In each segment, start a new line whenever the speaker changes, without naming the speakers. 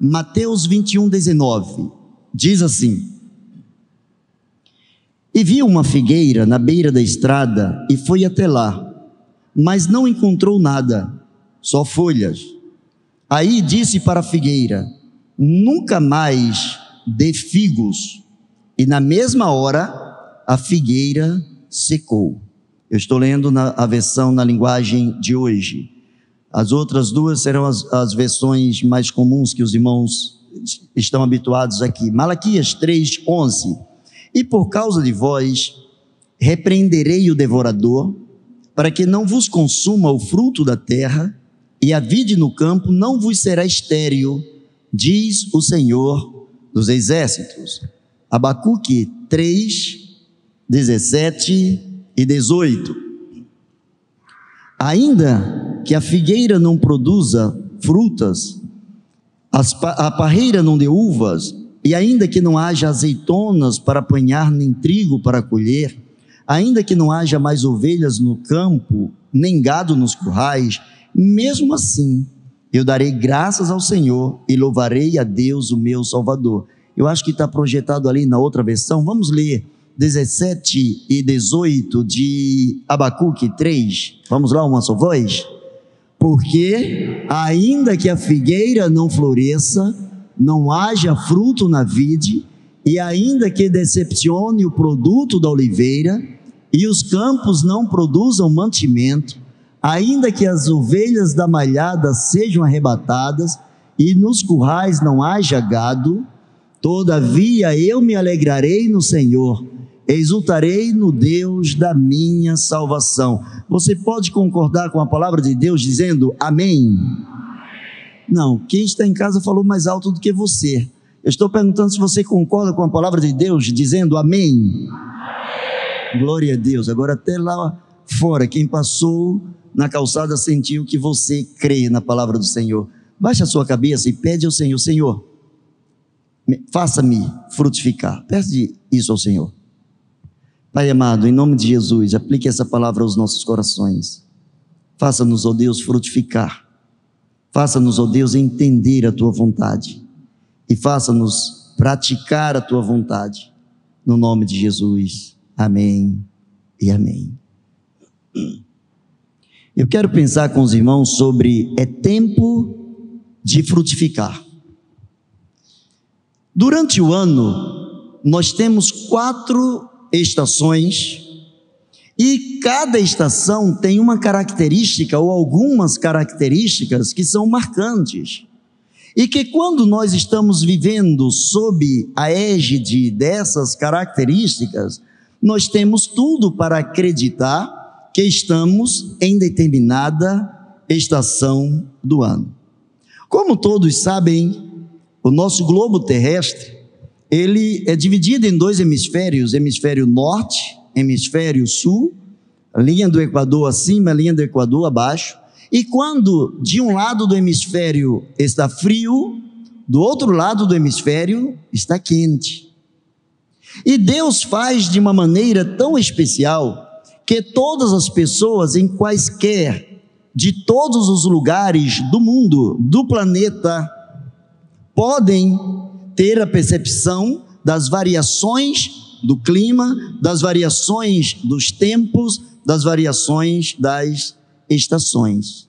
Mateus 21, 19 diz assim: E viu uma figueira na beira da estrada e foi até lá, mas não encontrou nada, só folhas. Aí disse para a figueira: Nunca mais dê figos. E na mesma hora a figueira secou. Eu estou lendo na, a versão na linguagem de hoje. As outras duas serão as, as versões mais comuns que os irmãos estão habituados aqui. Malaquias 3, 11. E por causa de vós, repreenderei o devorador, para que não vos consuma o fruto da terra, e a vide no campo não vos será estéril, diz o Senhor dos exércitos. Abacuque 3, 17 e 18. Ainda que a figueira não produza frutas, a parreira não dê uvas, e ainda que não haja azeitonas para apanhar, nem trigo para colher, ainda que não haja mais ovelhas no campo, nem gado nos currais, mesmo assim eu darei graças ao Senhor e louvarei a Deus, o meu Salvador. Eu acho que está projetado ali na outra versão. Vamos ler 17 e 18 de Abacuque 3. Vamos lá, uma só voz? Porque, ainda que a figueira não floresça, não haja fruto na vide, e ainda que decepcione o produto da oliveira, e os campos não produzam mantimento, ainda que as ovelhas da malhada sejam arrebatadas, e nos currais não haja gado, todavia eu me alegrarei no Senhor exultarei no Deus da minha salvação. Você pode concordar com a palavra de Deus dizendo amém? Não, quem está em casa falou mais alto do que você. Eu estou perguntando se você concorda com a palavra de Deus dizendo amém. Glória a Deus. Agora, até lá fora, quem passou na calçada sentiu que você crê na palavra do Senhor. Baixe a sua cabeça e pede ao Senhor: Senhor, faça-me frutificar. Pede isso ao Senhor. Pai amado, em nome de Jesus, aplique essa palavra aos nossos corações. Faça-nos, ó Deus, frutificar. Faça-nos, ó Deus, entender a tua vontade. E faça-nos praticar a tua vontade. No nome de Jesus. Amém e amém. Eu quero pensar com os irmãos sobre é tempo de frutificar. Durante o ano, nós temos quatro estações e cada estação tem uma característica ou algumas características que são marcantes. E que quando nós estamos vivendo sob a égide dessas características, nós temos tudo para acreditar que estamos em determinada estação do ano. Como todos sabem, o nosso globo terrestre ele é dividido em dois hemisférios, hemisfério norte, hemisfério sul, linha do Equador acima, linha do Equador abaixo. E quando de um lado do hemisfério está frio, do outro lado do hemisfério está quente. E Deus faz de uma maneira tão especial que todas as pessoas em quaisquer de todos os lugares do mundo, do planeta, podem ter a percepção das variações do clima, das variações dos tempos, das variações das estações.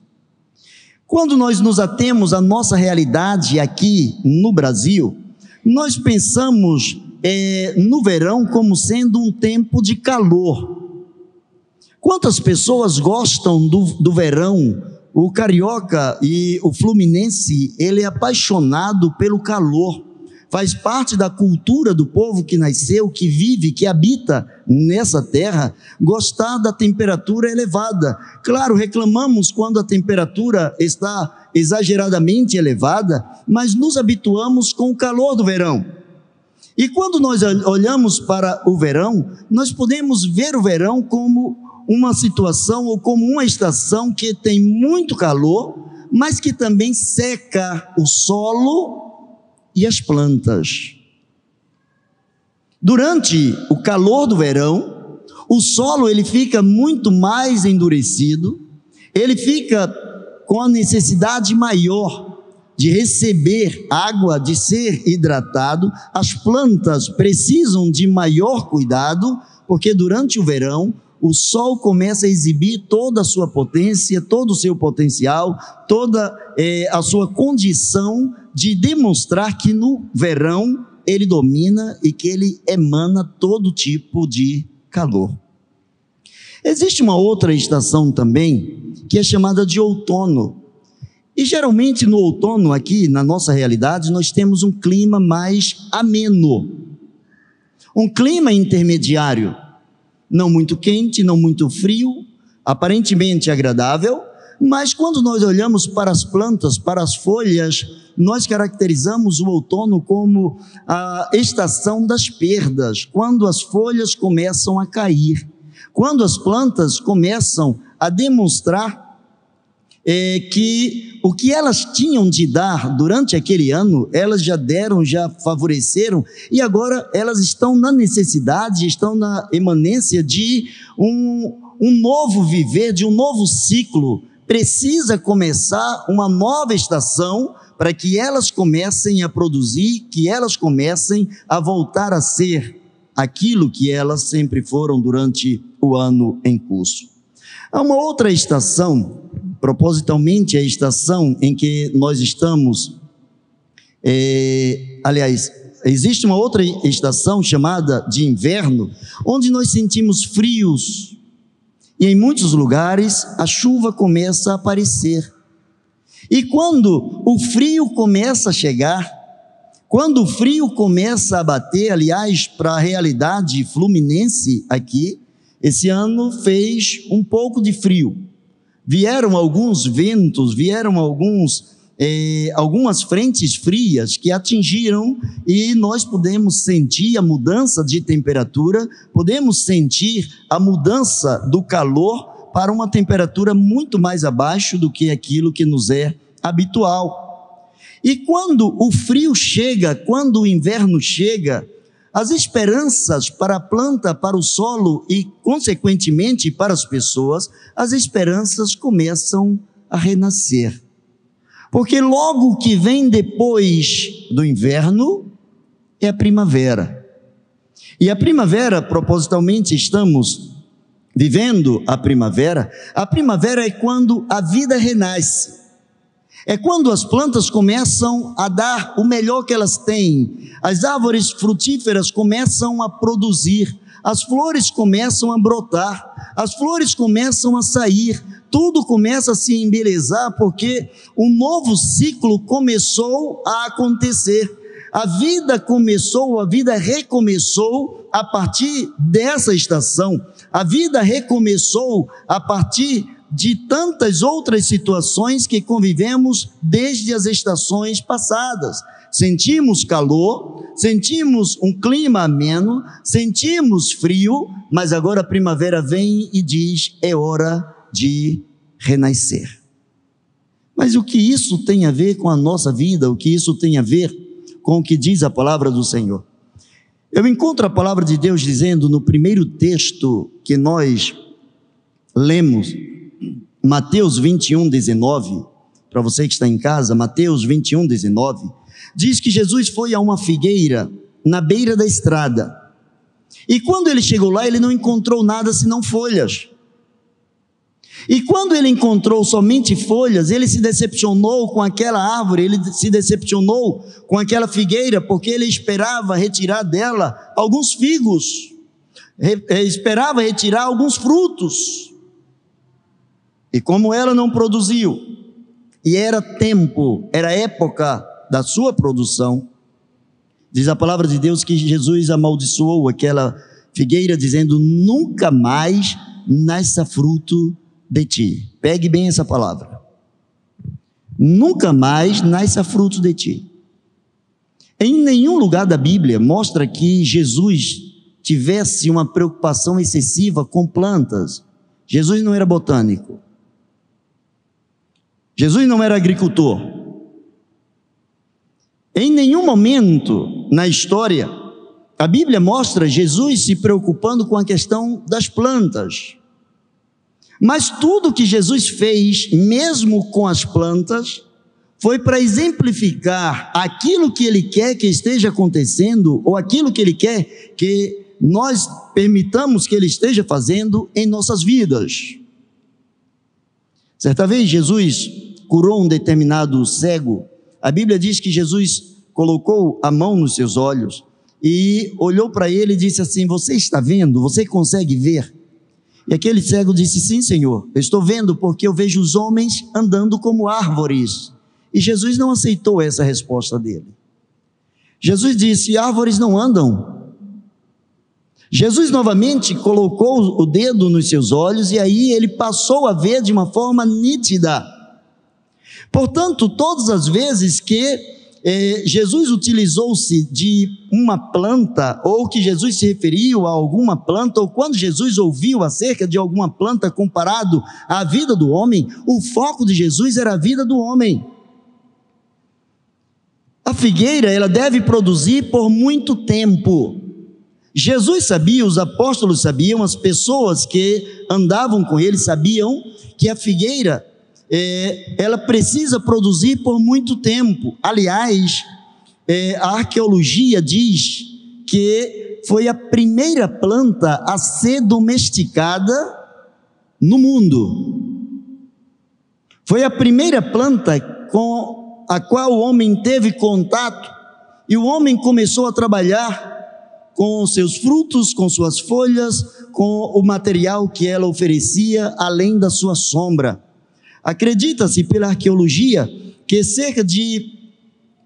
Quando nós nos atemos à nossa realidade aqui no Brasil, nós pensamos é, no verão como sendo um tempo de calor. Quantas pessoas gostam do, do verão? O carioca e o fluminense, ele é apaixonado pelo calor faz parte da cultura do povo que nasceu, que vive, que habita nessa terra, gostar da temperatura elevada. Claro, reclamamos quando a temperatura está exageradamente elevada, mas nos habituamos com o calor do verão. E quando nós olhamos para o verão, nós podemos ver o verão como uma situação ou como uma estação que tem muito calor, mas que também seca o solo e as plantas. Durante o calor do verão, o solo ele fica muito mais endurecido, ele fica com a necessidade maior de receber água, de ser hidratado. As plantas precisam de maior cuidado, porque durante o verão o sol começa a exibir toda a sua potência, todo o seu potencial, toda é, a sua condição de demonstrar que no verão ele domina e que ele emana todo tipo de calor. Existe uma outra estação também, que é chamada de outono. E geralmente no outono, aqui na nossa realidade, nós temos um clima mais ameno, um clima intermediário não muito quente, não muito frio, aparentemente agradável, mas quando nós olhamos para as plantas, para as folhas, nós caracterizamos o outono como a estação das perdas, quando as folhas começam a cair, quando as plantas começam a demonstrar é, que o que elas tinham de dar durante aquele ano, elas já deram, já favoreceram, e agora elas estão na necessidade, estão na emanência de um, um novo viver, de um novo ciclo. Precisa começar uma nova estação para que elas comecem a produzir, que elas comecem a voltar a ser aquilo que elas sempre foram durante o ano em curso. Há uma outra estação propositalmente a estação em que nós estamos. É, aliás, existe uma outra estação chamada de inverno, onde nós sentimos frios, e em muitos lugares a chuva começa a aparecer. E quando o frio começa a chegar, quando o frio começa a bater, aliás, para a realidade fluminense aqui, esse ano fez um pouco de frio. Vieram alguns ventos, vieram alguns, eh, algumas frentes frias que atingiram e nós podemos sentir a mudança de temperatura, podemos sentir a mudança do calor para uma temperatura muito mais abaixo do que aquilo que nos é habitual. E quando o frio chega, quando o inverno chega, as esperanças para a planta, para o solo e, consequentemente, para as pessoas, as esperanças começam a renascer. Porque logo que vem depois do inverno é a primavera. E a primavera, propositalmente, estamos vivendo a primavera. A primavera é quando a vida renasce. É quando as plantas começam a dar o melhor que elas têm, as árvores frutíferas começam a produzir, as flores começam a brotar, as flores começam a sair, tudo começa a se embelezar porque um novo ciclo começou a acontecer. A vida começou, a vida recomeçou a partir dessa estação. A vida recomeçou a partir de tantas outras situações que convivemos desde as estações passadas. Sentimos calor, sentimos um clima ameno, sentimos frio, mas agora a primavera vem e diz: é hora de renascer. Mas o que isso tem a ver com a nossa vida? O que isso tem a ver com o que diz a palavra do Senhor? Eu encontro a palavra de Deus dizendo no primeiro texto que nós lemos, Mateus 21, 19, para você que está em casa, Mateus 21, 19, diz que Jesus foi a uma figueira na beira da estrada. E quando ele chegou lá, ele não encontrou nada senão folhas. E quando ele encontrou somente folhas, ele se decepcionou com aquela árvore, ele se decepcionou com aquela figueira, porque ele esperava retirar dela alguns figos, eh, esperava retirar alguns frutos. E como ela não produziu, e era tempo, era época da sua produção, diz a palavra de Deus que Jesus amaldiçoou aquela figueira, dizendo: Nunca mais nasça fruto de ti. Pegue bem essa palavra. Nunca mais nasça fruto de ti. Em nenhum lugar da Bíblia mostra que Jesus tivesse uma preocupação excessiva com plantas. Jesus não era botânico. Jesus não era agricultor. Em nenhum momento na história a Bíblia mostra Jesus se preocupando com a questão das plantas. Mas tudo que Jesus fez, mesmo com as plantas, foi para exemplificar aquilo que ele quer que esteja acontecendo, ou aquilo que ele quer que nós permitamos que ele esteja fazendo em nossas vidas. Certa vez Jesus curou um determinado cego, a Bíblia diz que Jesus colocou a mão nos seus olhos e olhou para ele e disse assim: Você está vendo? Você consegue ver? E aquele cego disse: Sim, Senhor, eu estou vendo porque eu vejo os homens andando como árvores. E Jesus não aceitou essa resposta dele. Jesus disse: Árvores não andam. Jesus novamente colocou o dedo nos seus olhos e aí ele passou a ver de uma forma nítida. Portanto, todas as vezes que é, Jesus utilizou-se de uma planta, ou que Jesus se referiu a alguma planta, ou quando Jesus ouviu acerca de alguma planta comparado à vida do homem, o foco de Jesus era a vida do homem. A figueira, ela deve produzir por muito tempo. Jesus sabia, os apóstolos sabiam, as pessoas que andavam com ele sabiam que a figueira é, ela precisa produzir por muito tempo. Aliás, é, a arqueologia diz que foi a primeira planta a ser domesticada no mundo. Foi a primeira planta com a qual o homem teve contato e o homem começou a trabalhar com seus frutos, com suas folhas, com o material que ela oferecia, além da sua sombra. Acredita-se pela arqueologia que cerca de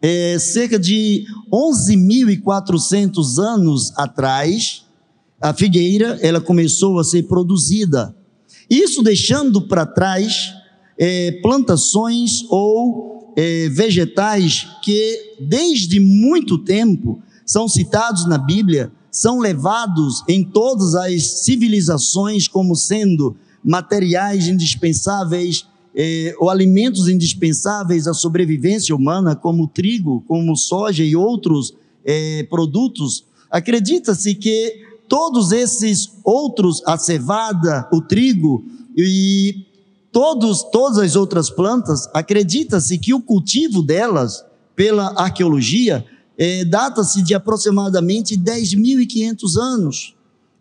é, cerca de 11.400 anos atrás, a figueira ela começou a ser produzida. Isso deixando para trás é, plantações ou é, vegetais que desde muito tempo são citados na Bíblia, são levados em todas as civilizações como sendo materiais indispensáveis eh, ou alimentos indispensáveis à sobrevivência humana, como trigo, como soja e outros eh, produtos, acredita-se que todos esses outros, a cevada, o trigo e todos, todas as outras plantas, acredita-se que o cultivo delas, pela arqueologia, eh, data-se de aproximadamente 10.500 anos,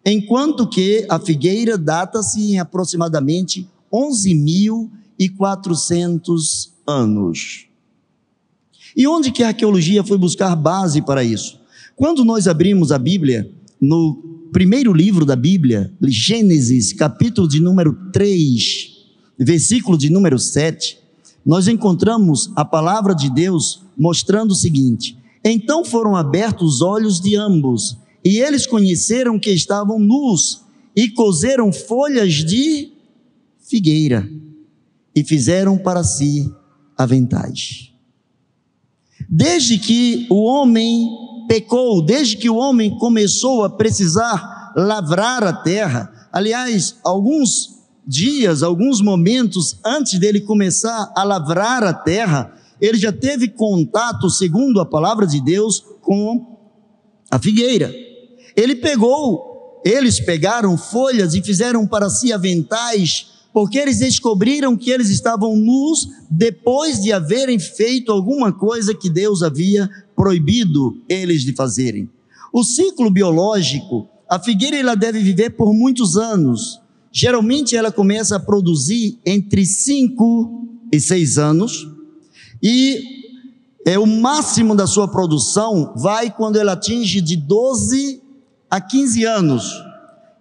enquanto que a figueira data-se em aproximadamente 11.000 e 400 anos. E onde que a arqueologia foi buscar base para isso? Quando nós abrimos a Bíblia, no primeiro livro da Bíblia, Gênesis, capítulo de número 3, versículo de número 7, nós encontramos a palavra de Deus mostrando o seguinte: Então foram abertos os olhos de ambos, e eles conheceram que estavam nus, e coseram folhas de figueira e fizeram para si aventais. Desde que o homem pecou, desde que o homem começou a precisar lavrar a terra, aliás, alguns dias, alguns momentos antes dele começar a lavrar a terra, ele já teve contato, segundo a palavra de Deus, com a figueira. Ele pegou, eles pegaram folhas e fizeram para si aventais porque eles descobriram que eles estavam nus depois de haverem feito alguma coisa que Deus havia proibido eles de fazerem. O ciclo biológico, a figueira ela deve viver por muitos anos. Geralmente ela começa a produzir entre 5 e 6 anos e é o máximo da sua produção vai quando ela atinge de 12 a 15 anos.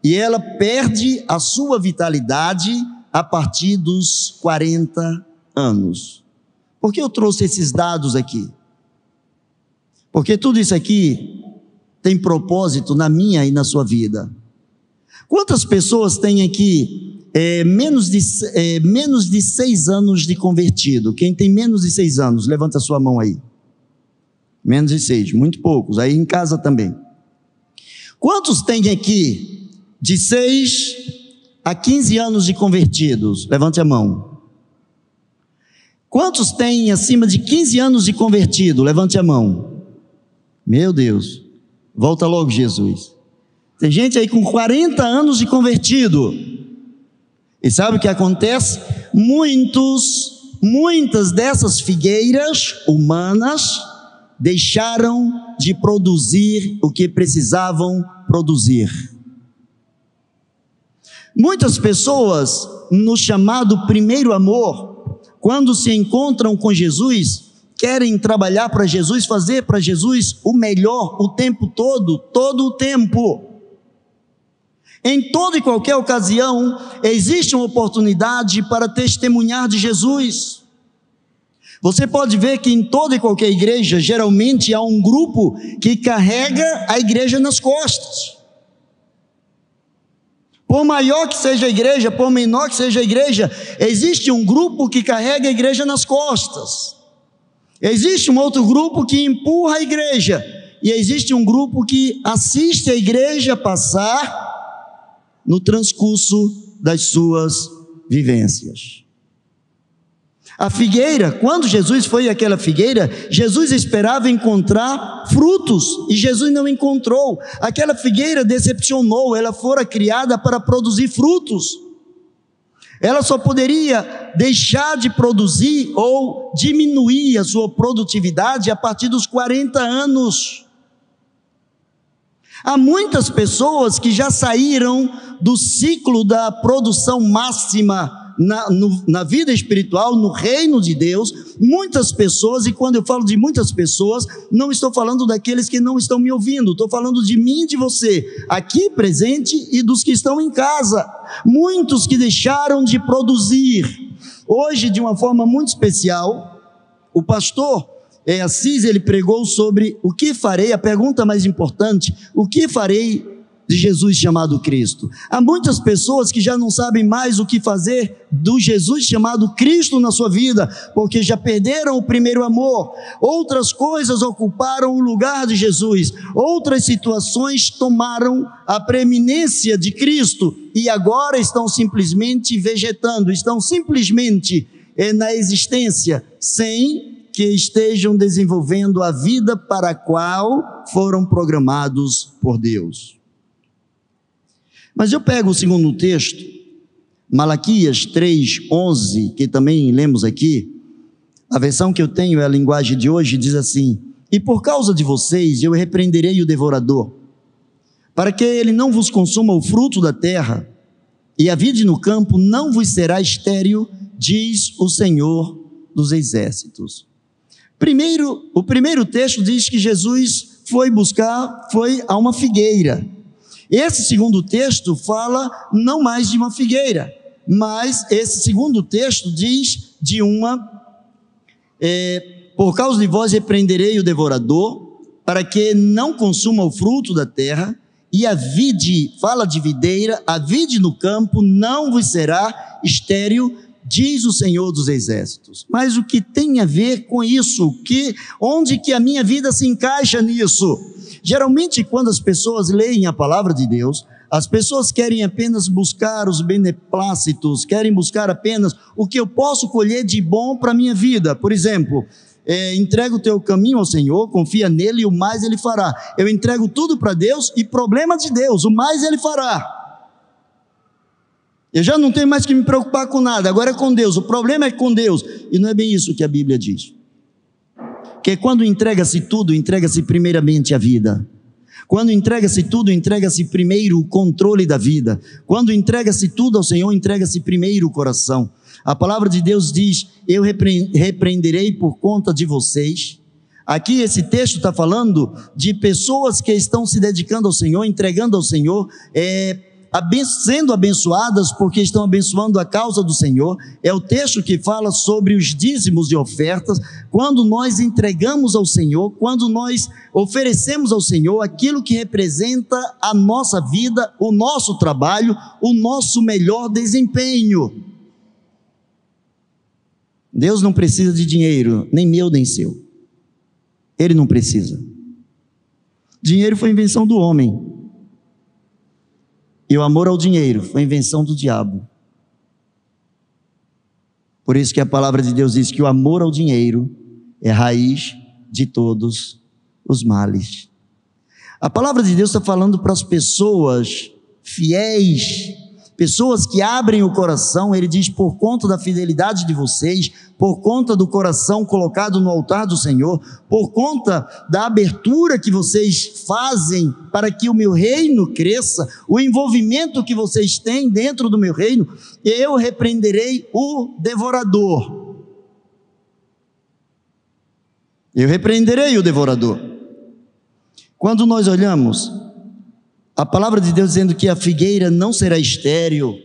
E ela perde a sua vitalidade a partir dos 40 anos. Por que eu trouxe esses dados aqui? Porque tudo isso aqui tem propósito na minha e na sua vida. Quantas pessoas têm aqui é, menos, de, é, menos de seis anos de convertido? Quem tem menos de seis anos, levanta a sua mão aí. Menos de seis, muito poucos. Aí em casa também. Quantos tem aqui de seis há 15 anos de convertidos? Levante a mão. Quantos têm acima de 15 anos de convertido? Levante a mão. Meu Deus. Volta logo, Jesus. Tem gente aí com 40 anos de convertido. E sabe o que acontece? Muitos, muitas dessas figueiras humanas deixaram de produzir o que precisavam produzir. Muitas pessoas, no chamado primeiro amor, quando se encontram com Jesus, querem trabalhar para Jesus, fazer para Jesus o melhor o tempo todo, todo o tempo. Em toda e qualquer ocasião, existe uma oportunidade para testemunhar de Jesus. Você pode ver que em toda e qualquer igreja, geralmente há um grupo que carrega a igreja nas costas. Por maior que seja a igreja, por menor que seja a igreja, existe um grupo que carrega a igreja nas costas. Existe um outro grupo que empurra a igreja. E existe um grupo que assiste a igreja passar no transcurso das suas vivências. A figueira, quando Jesus foi àquela figueira, Jesus esperava encontrar frutos e Jesus não encontrou. Aquela figueira decepcionou, ela fora criada para produzir frutos. Ela só poderia deixar de produzir ou diminuir a sua produtividade a partir dos 40 anos. Há muitas pessoas que já saíram do ciclo da produção máxima na, no, na vida espiritual, no reino de Deus, muitas pessoas, e quando eu falo de muitas pessoas, não estou falando daqueles que não estão me ouvindo, estou falando de mim e de você, aqui presente e dos que estão em casa. Muitos que deixaram de produzir. Hoje, de uma forma muito especial, o pastor é, Assis, ele pregou sobre o que farei, a pergunta mais importante, o que farei de Jesus chamado Cristo. Há muitas pessoas que já não sabem mais o que fazer do Jesus chamado Cristo na sua vida, porque já perderam o primeiro amor. Outras coisas ocuparam o lugar de Jesus, outras situações tomaram a preeminência de Cristo e agora estão simplesmente vegetando, estão simplesmente eh, na existência sem que estejam desenvolvendo a vida para a qual foram programados por Deus. Mas eu pego o segundo texto, Malaquias 3, 11, que também lemos aqui. A versão que eu tenho é a linguagem de hoje, diz assim: E por causa de vocês eu repreenderei o devorador, para que ele não vos consuma o fruto da terra, e a vide no campo não vos será estéril, diz o Senhor dos exércitos. Primeiro, o primeiro texto diz que Jesus foi buscar, foi a uma figueira. Esse segundo texto fala não mais de uma figueira, mas esse segundo texto diz de uma. É, por causa de vós repreenderei o devorador, para que não consuma o fruto da terra, e a vide, fala de videira, a vide no campo não vos será estéril, diz o Senhor dos Exércitos. Mas o que tem a ver com isso? Que onde que a minha vida se encaixa nisso? Geralmente, quando as pessoas leem a palavra de Deus, as pessoas querem apenas buscar os beneplácitos, querem buscar apenas o que eu posso colher de bom para a minha vida. Por exemplo, é, entrega o teu caminho ao Senhor, confia nele e o mais ele fará. Eu entrego tudo para Deus e problema de Deus, o mais ele fará. Eu já não tenho mais que me preocupar com nada, agora é com Deus, o problema é com Deus. E não é bem isso que a Bíblia diz. Porque quando entrega-se tudo, entrega-se primeiramente a vida. Quando entrega-se tudo, entrega-se primeiro o controle da vida. Quando entrega-se tudo ao Senhor, entrega-se primeiro o coração. A palavra de Deus diz: Eu repreenderei por conta de vocês. Aqui esse texto está falando de pessoas que estão se dedicando ao Senhor, entregando ao Senhor, é, sendo abençoadas porque estão abençoando a causa do Senhor. É o texto que fala sobre os dízimos e ofertas. Quando nós entregamos ao Senhor, quando nós oferecemos ao Senhor aquilo que representa a nossa vida, o nosso trabalho, o nosso melhor desempenho. Deus não precisa de dinheiro, nem meu nem seu. Ele não precisa. Dinheiro foi invenção do homem. E o amor ao dinheiro foi invenção do diabo. Por isso que a palavra de Deus diz que o amor ao dinheiro é raiz de todos os males. A palavra de Deus está falando para as pessoas fiéis, pessoas que abrem o coração, ele diz, por conta da fidelidade de vocês, por conta do coração colocado no altar do Senhor, por conta da abertura que vocês fazem para que o meu reino cresça, o envolvimento que vocês têm dentro do meu reino, eu repreenderei o devorador. Eu repreenderei o devorador. Quando nós olhamos a palavra de Deus dizendo que a figueira não será estéril,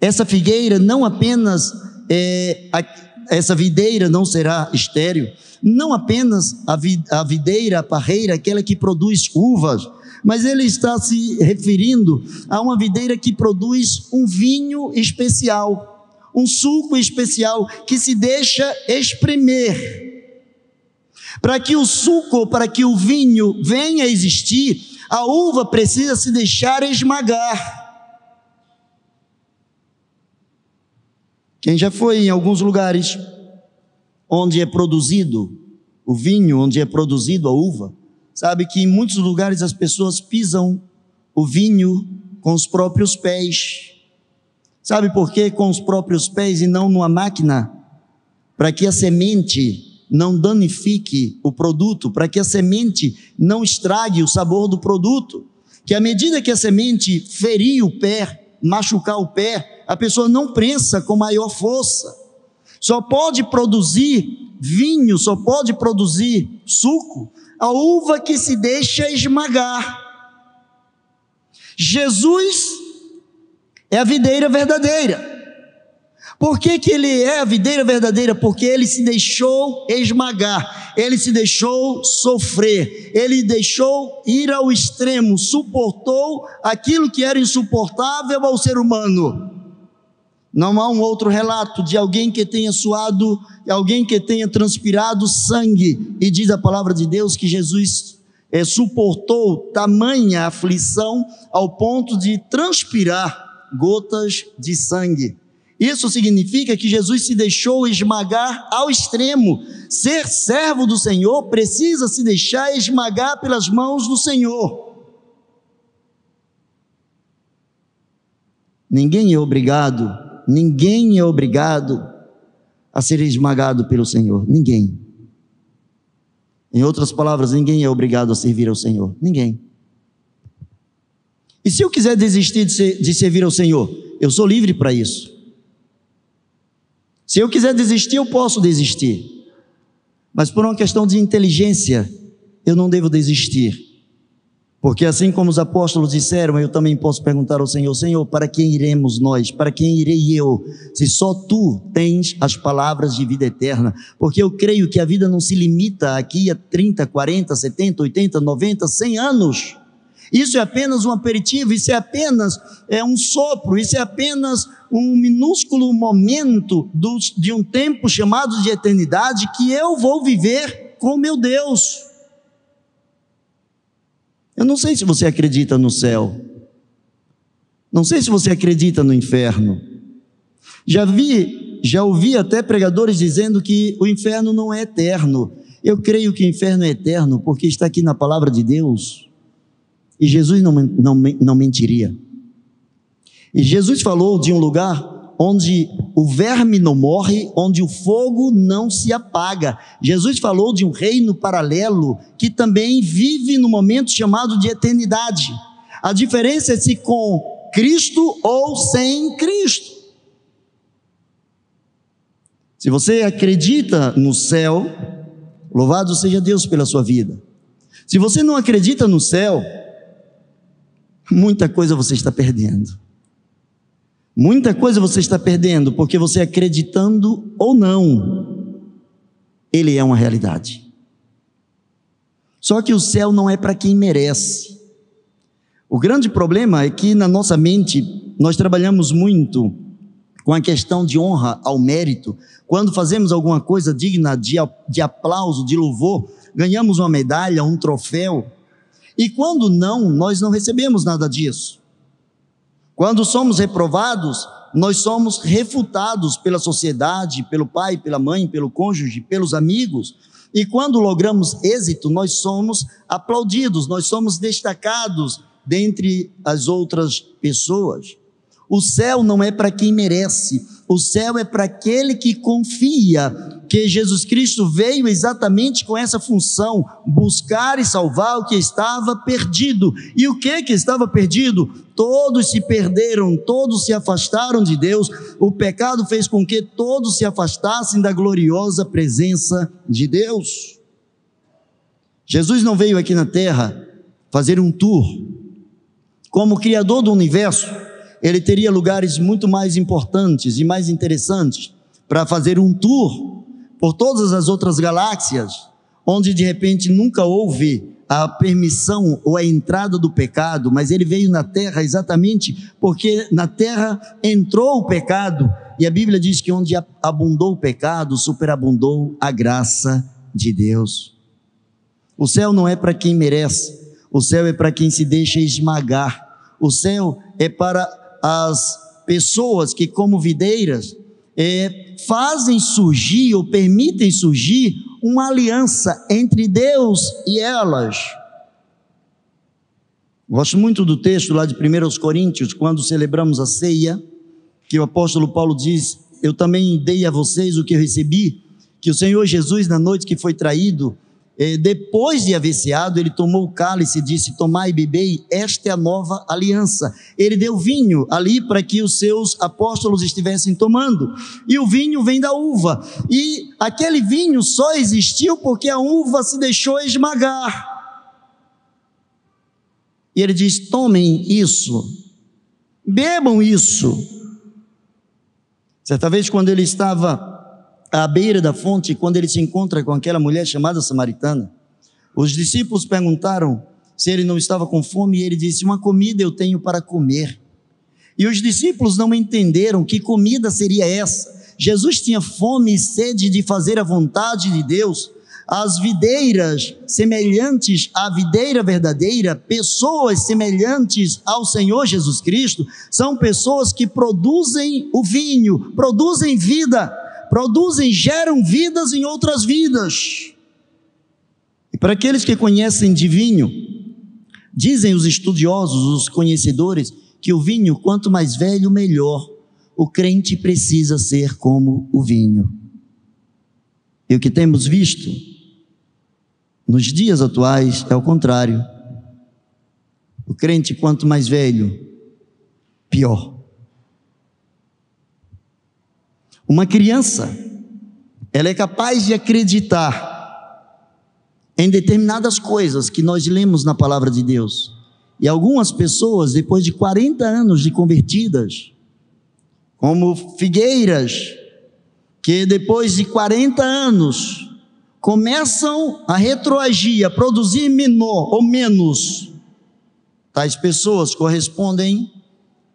essa figueira não apenas é, a, essa videira não será estéril, não apenas a, a videira, a parreira, aquela que produz uvas, mas ele está se referindo a uma videira que produz um vinho especial, um suco especial que se deixa espremer. Para que o suco, para que o vinho venha a existir, a uva precisa se deixar esmagar. Quem já foi em alguns lugares onde é produzido o vinho, onde é produzido a uva, sabe que em muitos lugares as pessoas pisam o vinho com os próprios pés. Sabe por quê? Com os próprios pés e não numa máquina? Para que a semente não danifique o produto, para que a semente não estrague o sabor do produto. Que à medida que a semente ferir o pé, machucar o pé, a pessoa não prensa com maior força. Só pode produzir vinho, só pode produzir suco a uva que se deixa esmagar. Jesus é a videira verdadeira. Por que, que ele é a videira verdadeira? Porque ele se deixou esmagar, ele se deixou sofrer, ele deixou ir ao extremo, suportou aquilo que era insuportável ao ser humano. Não há um outro relato de alguém que tenha suado, alguém que tenha transpirado sangue, e diz a palavra de Deus que Jesus é, suportou tamanha aflição ao ponto de transpirar gotas de sangue. Isso significa que Jesus se deixou esmagar ao extremo. Ser servo do Senhor precisa se deixar esmagar pelas mãos do Senhor. Ninguém é obrigado, ninguém é obrigado a ser esmagado pelo Senhor. Ninguém. Em outras palavras, ninguém é obrigado a servir ao Senhor. Ninguém. E se eu quiser desistir de, ser, de servir ao Senhor, eu sou livre para isso. Se eu quiser desistir, eu posso desistir. Mas por uma questão de inteligência, eu não devo desistir. Porque assim como os apóstolos disseram, eu também posso perguntar ao Senhor: Senhor, para quem iremos nós? Para quem irei eu? Se só tu tens as palavras de vida eterna. Porque eu creio que a vida não se limita aqui a 30, 40, 70, 80, 90, 100 anos. Isso é apenas um aperitivo, isso é apenas é um sopro, isso é apenas um minúsculo momento de um tempo chamado de eternidade que eu vou viver com meu Deus. Eu não sei se você acredita no céu. Não sei se você acredita no inferno. Já vi, já ouvi até pregadores dizendo que o inferno não é eterno. Eu creio que o inferno é eterno porque está aqui na palavra de Deus. E Jesus não, não, não mentiria. E Jesus falou de um lugar onde o verme não morre, onde o fogo não se apaga. Jesus falou de um reino paralelo que também vive no momento chamado de eternidade. A diferença é se com Cristo ou sem Cristo. Se você acredita no céu, louvado seja Deus pela sua vida. Se você não acredita no céu, muita coisa você está perdendo. Muita coisa você está perdendo porque você acreditando ou não, ele é uma realidade. Só que o céu não é para quem merece. O grande problema é que na nossa mente nós trabalhamos muito com a questão de honra ao mérito. Quando fazemos alguma coisa digna de, de aplauso, de louvor, ganhamos uma medalha, um troféu. E quando não, nós não recebemos nada disso. Quando somos reprovados, nós somos refutados pela sociedade, pelo pai, pela mãe, pelo cônjuge, pelos amigos. E quando logramos êxito, nós somos aplaudidos, nós somos destacados dentre as outras pessoas. O céu não é para quem merece, o céu é para aquele que confia que Jesus Cristo veio exatamente com essa função, buscar e salvar o que estava perdido. E o que que estava perdido? Todos se perderam, todos se afastaram de Deus. O pecado fez com que todos se afastassem da gloriosa presença de Deus. Jesus não veio aqui na terra fazer um tour. Como criador do universo, ele teria lugares muito mais importantes e mais interessantes para fazer um tour por todas as outras galáxias, onde de repente nunca houve a permissão ou a entrada do pecado, mas ele veio na terra exatamente porque na terra entrou o pecado, e a Bíblia diz que onde abundou o pecado, superabundou a graça de Deus. O céu não é para quem merece, o céu é para quem se deixa esmagar, o céu é para as pessoas que, como videiras, é, fazem surgir ou permitem surgir uma aliança entre Deus e elas. Gosto muito do texto lá de 1 Coríntios, quando celebramos a ceia, que o apóstolo Paulo diz: Eu também dei a vocês o que eu recebi, que o Senhor Jesus, na noite que foi traído, depois de haver ceado, ele tomou o cálice e disse: Tomai e bebei, esta é a nova aliança. Ele deu vinho ali para que os seus apóstolos estivessem tomando, e o vinho vem da uva, e aquele vinho só existiu porque a uva se deixou esmagar. E ele diz: Tomem isso, bebam isso. Certa vez, quando ele estava à beira da fonte, quando ele se encontra com aquela mulher chamada samaritana, os discípulos perguntaram se ele não estava com fome e ele disse: Uma comida eu tenho para comer. E os discípulos não entenderam que comida seria essa. Jesus tinha fome e sede de fazer a vontade de Deus. As videiras semelhantes à videira verdadeira, pessoas semelhantes ao Senhor Jesus Cristo, são pessoas que produzem o vinho, produzem vida produzem, geram vidas em outras vidas. E para aqueles que conhecem de vinho, dizem os estudiosos, os conhecedores, que o vinho, quanto mais velho, melhor. O crente precisa ser como o vinho. E o que temos visto nos dias atuais é o contrário. O crente, quanto mais velho, pior. Uma criança, ela é capaz de acreditar em determinadas coisas que nós lemos na palavra de Deus. E algumas pessoas, depois de 40 anos de convertidas, como figueiras, que depois de 40 anos começam a retroagir, a produzir menor ou menos, tais pessoas correspondem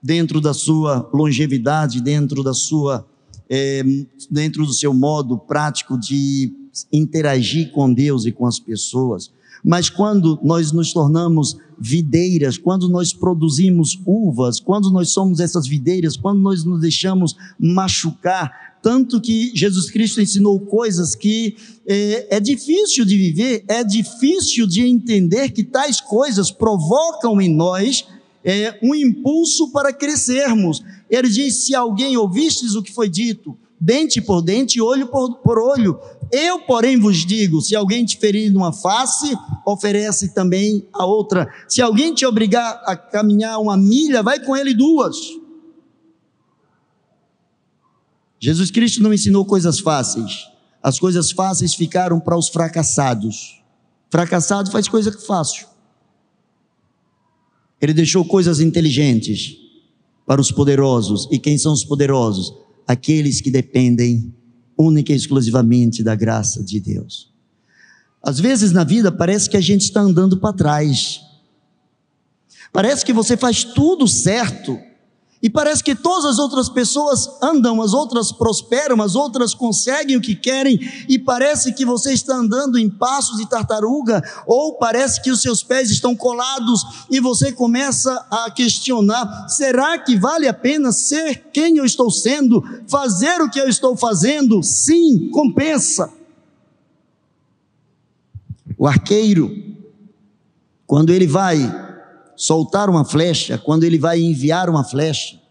dentro da sua longevidade, dentro da sua é, dentro do seu modo prático de interagir com Deus e com as pessoas. Mas quando nós nos tornamos videiras, quando nós produzimos uvas, quando nós somos essas videiras, quando nós nos deixamos machucar, tanto que Jesus Cristo ensinou coisas que é, é, difícil de viver, é difícil de entender que tais coisas provocam em nós é, um impulso para crescermos. Ele diz: se alguém ouvistes o que foi dito, dente por dente, olho por, por olho. Eu, porém, vos digo: se alguém te ferir numa face, oferece também a outra. Se alguém te obrigar a caminhar uma milha, vai com ele duas. Jesus Cristo não ensinou coisas fáceis. As coisas fáceis ficaram para os fracassados. Fracassado faz coisa fácil. Ele deixou coisas inteligentes para os poderosos. E quem são os poderosos? Aqueles que dependem única e exclusivamente da graça de Deus. Às vezes na vida parece que a gente está andando para trás. Parece que você faz tudo certo e parece que todas as outras pessoas andam, as outras prosperam, as outras conseguem o que querem, e parece que você está andando em passos de tartaruga, ou parece que os seus pés estão colados, e você começa a questionar: será que vale a pena ser quem eu estou sendo, fazer o que eu estou fazendo? Sim, compensa. O arqueiro, quando ele vai soltar uma flecha, quando ele vai enviar uma flecha,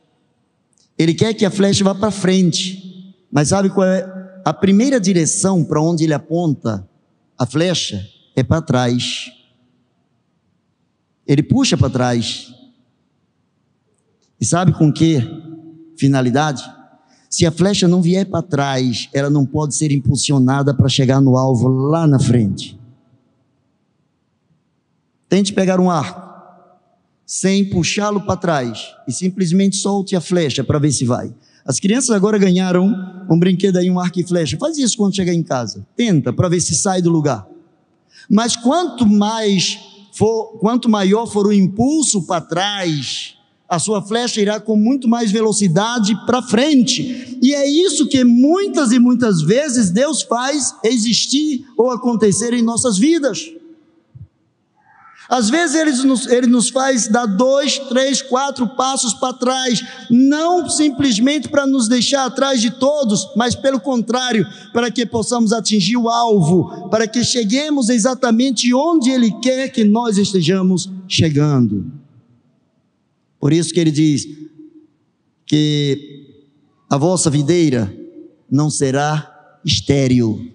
ele quer que a flecha vá para frente. Mas sabe qual é a primeira direção para onde ele aponta a flecha? É para trás. Ele puxa para trás. E sabe com que finalidade? Se a flecha não vier para trás, ela não pode ser impulsionada para chegar no alvo lá na frente. Tente pegar um arco sem puxá-lo para trás e simplesmente solte a flecha para ver se vai. As crianças agora ganharam um brinquedo aí, um arco e flecha. Faz isso quando chegar em casa. Tenta para ver se sai do lugar. Mas quanto mais for, quanto maior for o impulso para trás, a sua flecha irá com muito mais velocidade para frente. E é isso que muitas e muitas vezes Deus faz existir ou acontecer em nossas vidas. Às vezes ele nos, ele nos faz dar dois, três, quatro passos para trás, não simplesmente para nos deixar atrás de todos, mas pelo contrário, para que possamos atingir o alvo, para que cheguemos exatamente onde Ele quer que nós estejamos chegando. Por isso que ele diz que a vossa videira não será estéril.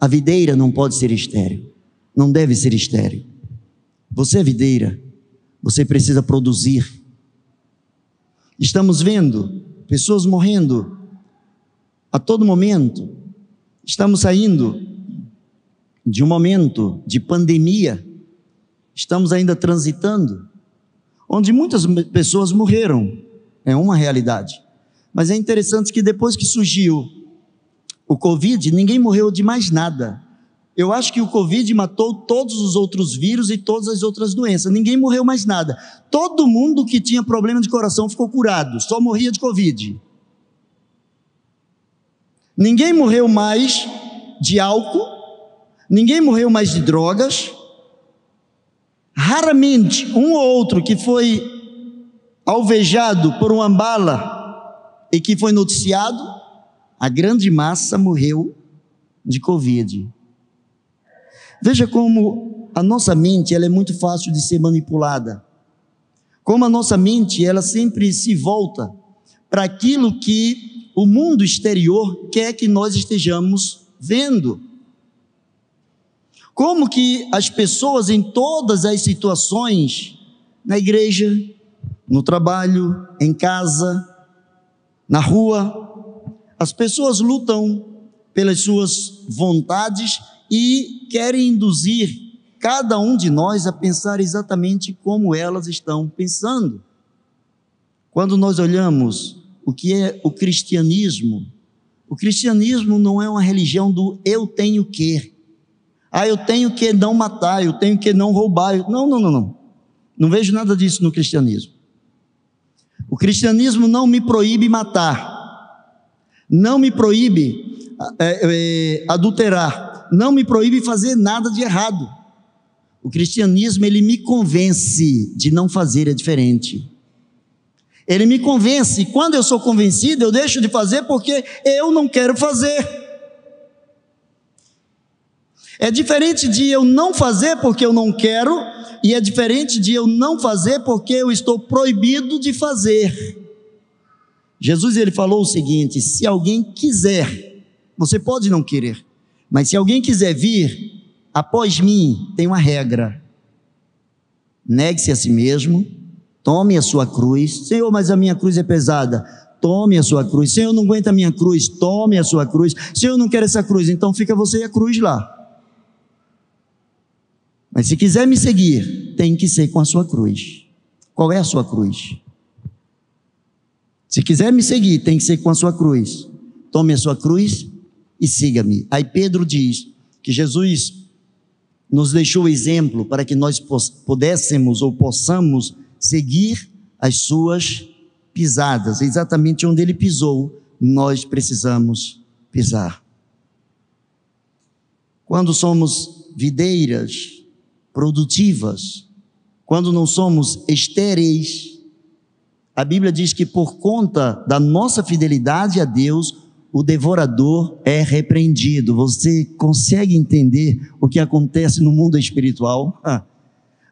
A videira não pode ser estéril, não deve ser estéril. Você é videira, você precisa produzir. Estamos vendo pessoas morrendo a todo momento. Estamos saindo de um momento de pandemia. Estamos ainda transitando, onde muitas pessoas morreram. É uma realidade. Mas é interessante que depois que surgiu o Covid, ninguém morreu de mais nada. Eu acho que o Covid matou todos os outros vírus e todas as outras doenças. Ninguém morreu mais nada. Todo mundo que tinha problema de coração ficou curado, só morria de Covid. Ninguém morreu mais de álcool, ninguém morreu mais de drogas. Raramente um ou outro que foi alvejado por uma bala e que foi noticiado, a grande massa morreu de Covid. Veja como a nossa mente ela é muito fácil de ser manipulada. Como a nossa mente ela sempre se volta para aquilo que o mundo exterior quer que nós estejamos vendo. Como que as pessoas em todas as situações, na igreja, no trabalho, em casa, na rua, as pessoas lutam pelas suas vontades e querem induzir cada um de nós a pensar exatamente como elas estão pensando. Quando nós olhamos o que é o cristianismo, o cristianismo não é uma religião do eu tenho que. Ah, eu tenho que não matar, eu tenho que não roubar. Não, não, não, não. Não vejo nada disso no cristianismo. O cristianismo não me proíbe matar, não me proíbe é, é, adulterar, não me proíbe fazer nada de errado. O cristianismo, ele me convence de não fazer é diferente. Ele me convence, quando eu sou convencido, eu deixo de fazer porque eu não quero fazer. É diferente de eu não fazer porque eu não quero, e é diferente de eu não fazer porque eu estou proibido de fazer. Jesus ele falou o seguinte: se alguém quiser, você pode não querer, mas se alguém quiser vir após mim, tem uma regra. Negue-se a si mesmo, tome a sua cruz. Senhor, mas a minha cruz é pesada. Tome a sua cruz. Senhor, não aguenta a minha cruz. Tome a sua cruz. Senhor, não quer essa cruz. Então fica você e a cruz lá. Mas se quiser me seguir, tem que ser com a sua cruz. Qual é a sua cruz? Se quiser me seguir, tem que ser com a sua cruz. Tome a sua cruz e siga-me. Aí Pedro diz que Jesus nos deixou exemplo para que nós pudéssemos ou possamos seguir as suas pisadas. Exatamente onde ele pisou, nós precisamos pisar. Quando somos videiras produtivas, quando não somos estéreis, a Bíblia diz que por conta da nossa fidelidade a Deus, o devorador é repreendido. Você consegue entender o que acontece no mundo espiritual?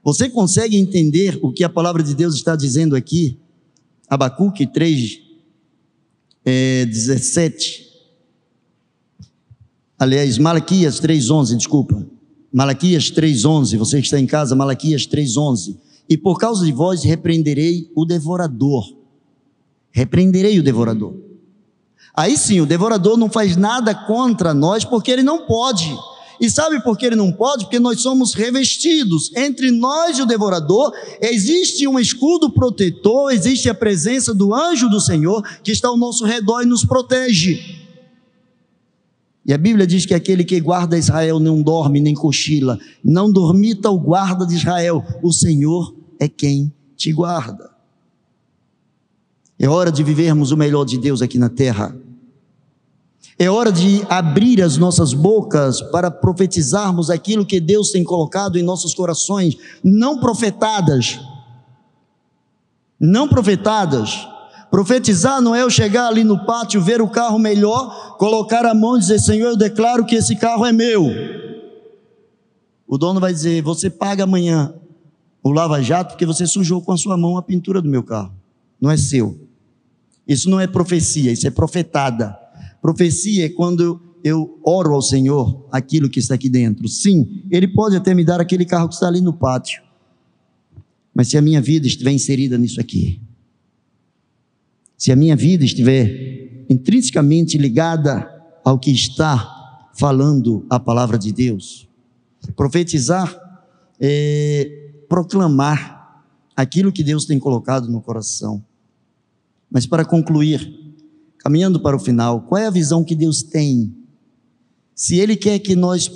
Você consegue entender o que a palavra de Deus está dizendo aqui? Abacuque 3, é, 17. Aliás, Malaquias 3,11, desculpa. Malaquias 3,11, você está em casa, Malaquias 3,11. E por causa de vós repreenderei o devorador. Repreenderei o devorador. Aí sim, o devorador não faz nada contra nós porque ele não pode. E sabe por que ele não pode? Porque nós somos revestidos. Entre nós e o devorador existe um escudo protetor, existe a presença do anjo do Senhor que está ao nosso redor e nos protege. E a Bíblia diz que aquele que guarda Israel não dorme nem cochila, não dormita o guarda de Israel, o Senhor é quem te guarda. É hora de vivermos o melhor de Deus aqui na terra. É hora de abrir as nossas bocas para profetizarmos aquilo que Deus tem colocado em nossos corações, não profetadas. Não profetadas Profetizar não é eu chegar ali no pátio, ver o carro melhor, colocar a mão e dizer: Senhor, eu declaro que esse carro é meu. O dono vai dizer: Você paga amanhã o lava-jato porque você sujou com a sua mão a pintura do meu carro. Não é seu. Isso não é profecia, isso é profetada. Profecia é quando eu oro ao Senhor aquilo que está aqui dentro. Sim, Ele pode até me dar aquele carro que está ali no pátio. Mas se a minha vida estiver inserida nisso aqui, se a minha vida estiver intrinsecamente ligada ao que está falando a palavra de Deus. Profetizar é proclamar aquilo que Deus tem colocado no coração. Mas para concluir, caminhando para o final, qual é a visão que Deus tem? Se Ele quer que nós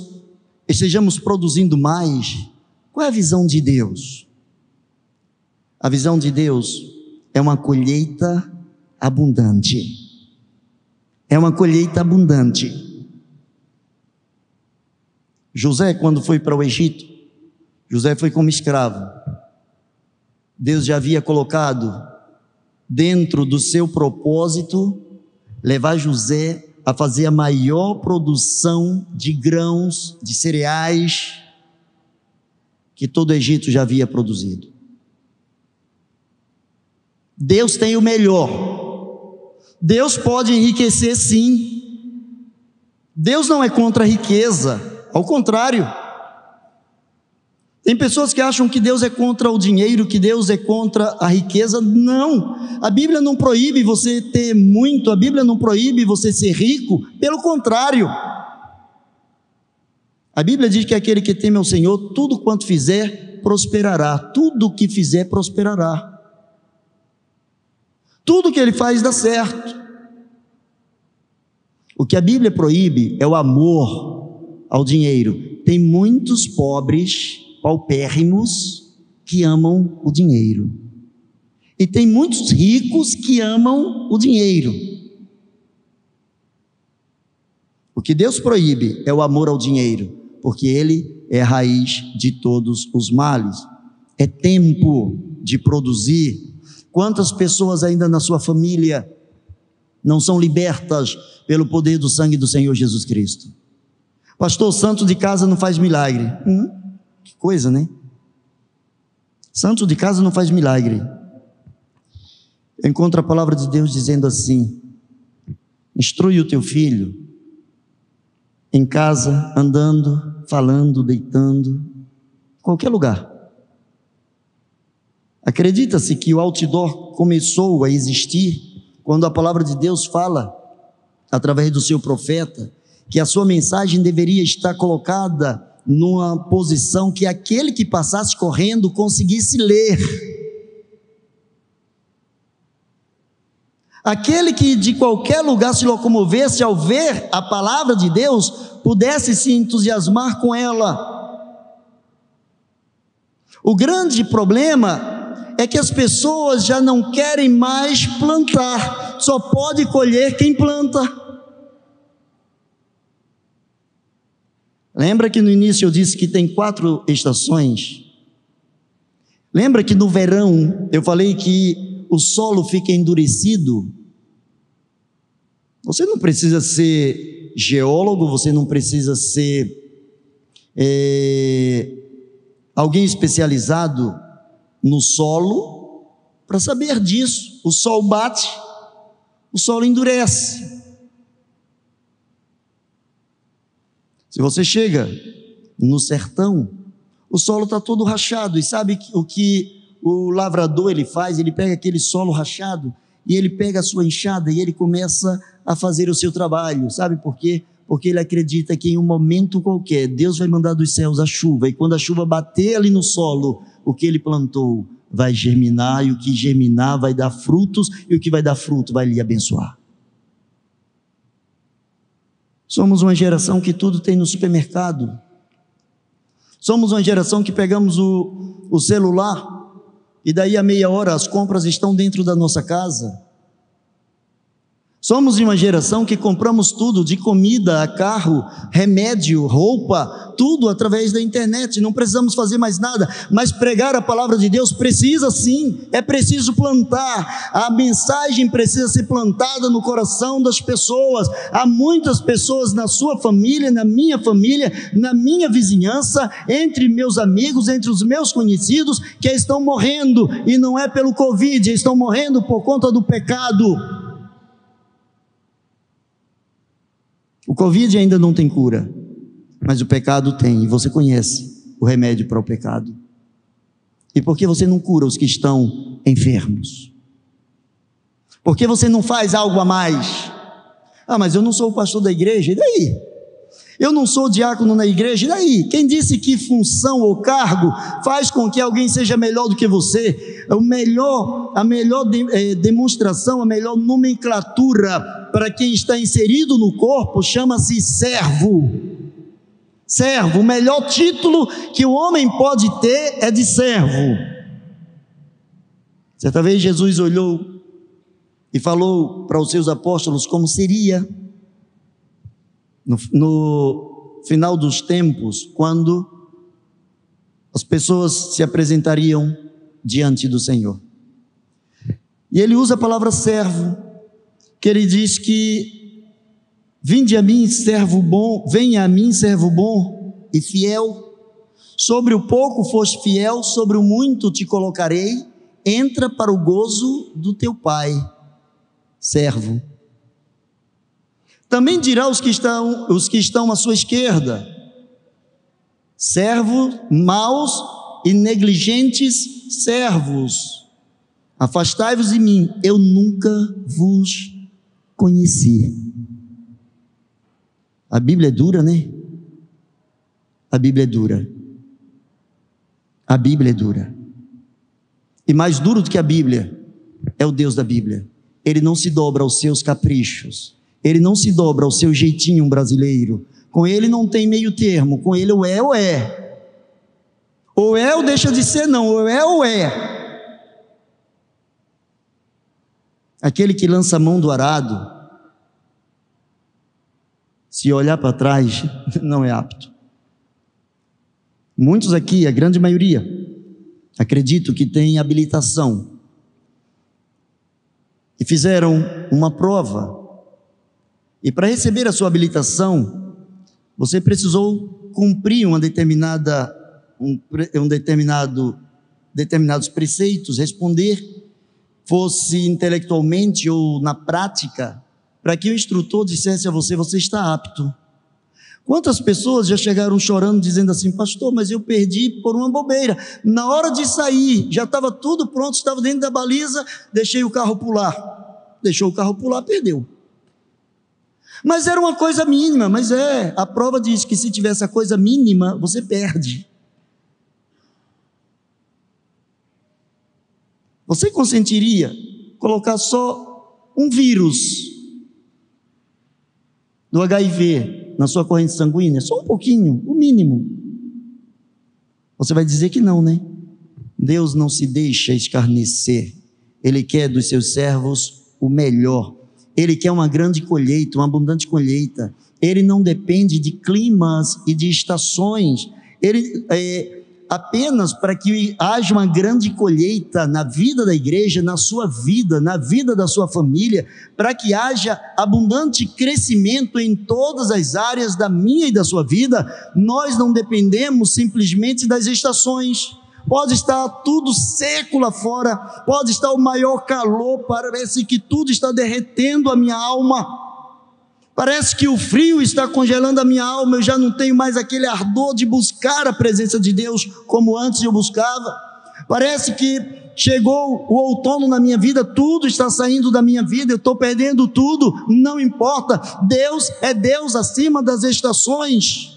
estejamos produzindo mais, qual é a visão de Deus? A visão de Deus é uma colheita abundante. É uma colheita abundante. José, quando foi para o Egito, José foi como escravo. Deus já havia colocado dentro do seu propósito levar José a fazer a maior produção de grãos, de cereais que todo o Egito já havia produzido. Deus tem o melhor. Deus pode enriquecer sim. Deus não é contra a riqueza, ao contrário. Tem pessoas que acham que Deus é contra o dinheiro, que Deus é contra a riqueza. Não. A Bíblia não proíbe você ter muito, a Bíblia não proíbe você ser rico, pelo contrário. A Bíblia diz que aquele que teme ao Senhor, tudo quanto fizer, prosperará. Tudo que fizer, prosperará. Tudo que ele faz dá certo. O que a Bíblia proíbe é o amor ao dinheiro. Tem muitos pobres, paupérrimos, que amam o dinheiro. E tem muitos ricos que amam o dinheiro. O que Deus proíbe é o amor ao dinheiro, porque ele é a raiz de todos os males. É tempo de produzir Quantas pessoas ainda na sua família não são libertas pelo poder do sangue do Senhor Jesus Cristo? Pastor, santo de casa não faz milagre. Hum, que coisa, né? Santo de casa não faz milagre. Eu encontro a palavra de Deus dizendo assim: instrui o teu filho em casa, andando, falando, deitando, qualquer lugar. Acredita-se que o outdoor começou a existir quando a palavra de Deus fala, através do seu profeta, que a sua mensagem deveria estar colocada numa posição que aquele que passasse correndo conseguisse ler. Aquele que de qualquer lugar se locomovesse ao ver a palavra de Deus, pudesse se entusiasmar com ela. O grande problema é que as pessoas já não querem mais plantar, só pode colher quem planta. Lembra que no início eu disse que tem quatro estações? Lembra que no verão eu falei que o solo fica endurecido? Você não precisa ser geólogo, você não precisa ser é, alguém especializado no solo para saber disso. O sol bate, o solo endurece. Se você chega no sertão, o solo está todo rachado, e sabe o que o lavrador ele faz? Ele pega aquele solo rachado e ele pega a sua enxada e ele começa a fazer o seu trabalho. Sabe por quê? Porque ele acredita que em um momento qualquer Deus vai mandar dos céus a chuva, e quando a chuva bater ali no solo, o que ele plantou vai germinar, e o que germinar vai dar frutos, e o que vai dar fruto vai lhe abençoar. Somos uma geração que tudo tem no supermercado. Somos uma geração que pegamos o, o celular e daí a meia hora as compras estão dentro da nossa casa. Somos uma geração que compramos tudo, de comida a carro, remédio, roupa, tudo através da internet, não precisamos fazer mais nada, mas pregar a palavra de Deus precisa sim, é preciso plantar, a mensagem precisa ser plantada no coração das pessoas. Há muitas pessoas na sua família, na minha família, na minha vizinhança, entre meus amigos, entre os meus conhecidos, que estão morrendo, e não é pelo Covid, estão morrendo por conta do pecado. O Covid ainda não tem cura, mas o pecado tem, e você conhece o remédio para o pecado. E por que você não cura os que estão enfermos? Por que você não faz algo a mais? Ah, mas eu não sou o pastor da igreja, e daí? Eu não sou diácono na igreja, e daí? Quem disse que função ou cargo faz com que alguém seja melhor do que você? O melhor, a melhor de, eh, demonstração, a melhor nomenclatura para quem está inserido no corpo chama-se servo. Servo, o melhor título que o homem pode ter é de servo. Certa vez Jesus olhou e falou para os seus apóstolos como seria no, no final dos tempos, quando as pessoas se apresentariam diante do Senhor. E ele usa a palavra servo que ele diz que vinde a mim, servo bom, venha a mim, servo bom e fiel. Sobre o pouco foste fiel, sobre o muito te colocarei. Entra para o gozo do teu pai, servo. Também dirá os que estão, os que estão à sua esquerda: servos maus e negligentes servos. Afastai-vos de mim, eu nunca vos conheci. A Bíblia é dura, né? A Bíblia é dura. A Bíblia é dura. E mais duro do que a Bíblia é o Deus da Bíblia. Ele não se dobra aos seus caprichos. Ele não se dobra ao seu jeitinho brasileiro. Com ele não tem meio termo. Com ele ou é ou é. Ou é ou deixa de ser não. Ou é ou é. Aquele que lança a mão do arado, se olhar para trás, não é apto. Muitos aqui, a grande maioria, acredito que tem habilitação e fizeram uma prova. E para receber a sua habilitação, você precisou cumprir uma determinada um, um determinado determinados preceitos, responder fosse intelectualmente ou na prática, para que o instrutor dissesse a você: você está apto. Quantas pessoas já chegaram chorando, dizendo assim, pastor, mas eu perdi por uma bobeira. Na hora de sair, já estava tudo pronto, estava dentro da baliza, deixei o carro pular. Deixou o carro pular, perdeu. Mas era uma coisa mínima, mas é, a prova diz que se tivesse a coisa mínima, você perde. Você consentiria colocar só um vírus do HIV na sua corrente sanguínea? Só um pouquinho, o mínimo. Você vai dizer que não, né? Deus não se deixa escarnecer. Ele quer dos seus servos o melhor. Ele quer uma grande colheita, uma abundante colheita. Ele não depende de climas e de estações. Ele, é, apenas para que haja uma grande colheita na vida da igreja, na sua vida, na vida da sua família, para que haja abundante crescimento em todas as áreas da minha e da sua vida, nós não dependemos simplesmente das estações. Pode estar tudo seco lá fora, pode estar o maior calor, parece que tudo está derretendo a minha alma Parece que o frio está congelando a minha alma, eu já não tenho mais aquele ardor de buscar a presença de Deus como antes eu buscava. Parece que chegou o outono na minha vida, tudo está saindo da minha vida, eu estou perdendo tudo, não importa, Deus é Deus acima das estações.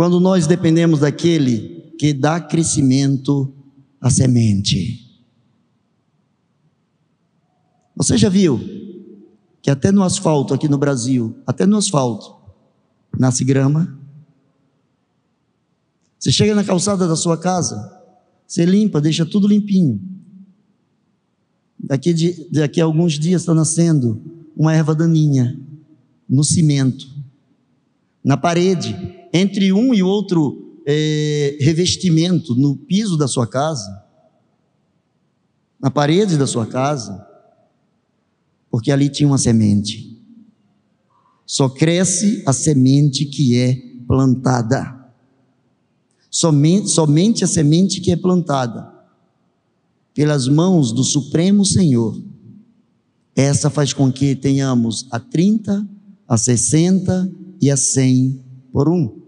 Quando nós dependemos daquele que dá crescimento à semente. Você já viu que até no asfalto aqui no Brasil, até no asfalto, nasce grama. Você chega na calçada da sua casa, você limpa, deixa tudo limpinho. Daqui, de, daqui a alguns dias está nascendo uma erva daninha no cimento, na parede, entre um e outro é, revestimento, no piso da sua casa, na parede da sua casa porque ali tinha uma semente. Só cresce a semente que é plantada. Somente, somente a semente que é plantada pelas mãos do Supremo Senhor. Essa faz com que tenhamos a 30, a 60 e a 100 por um.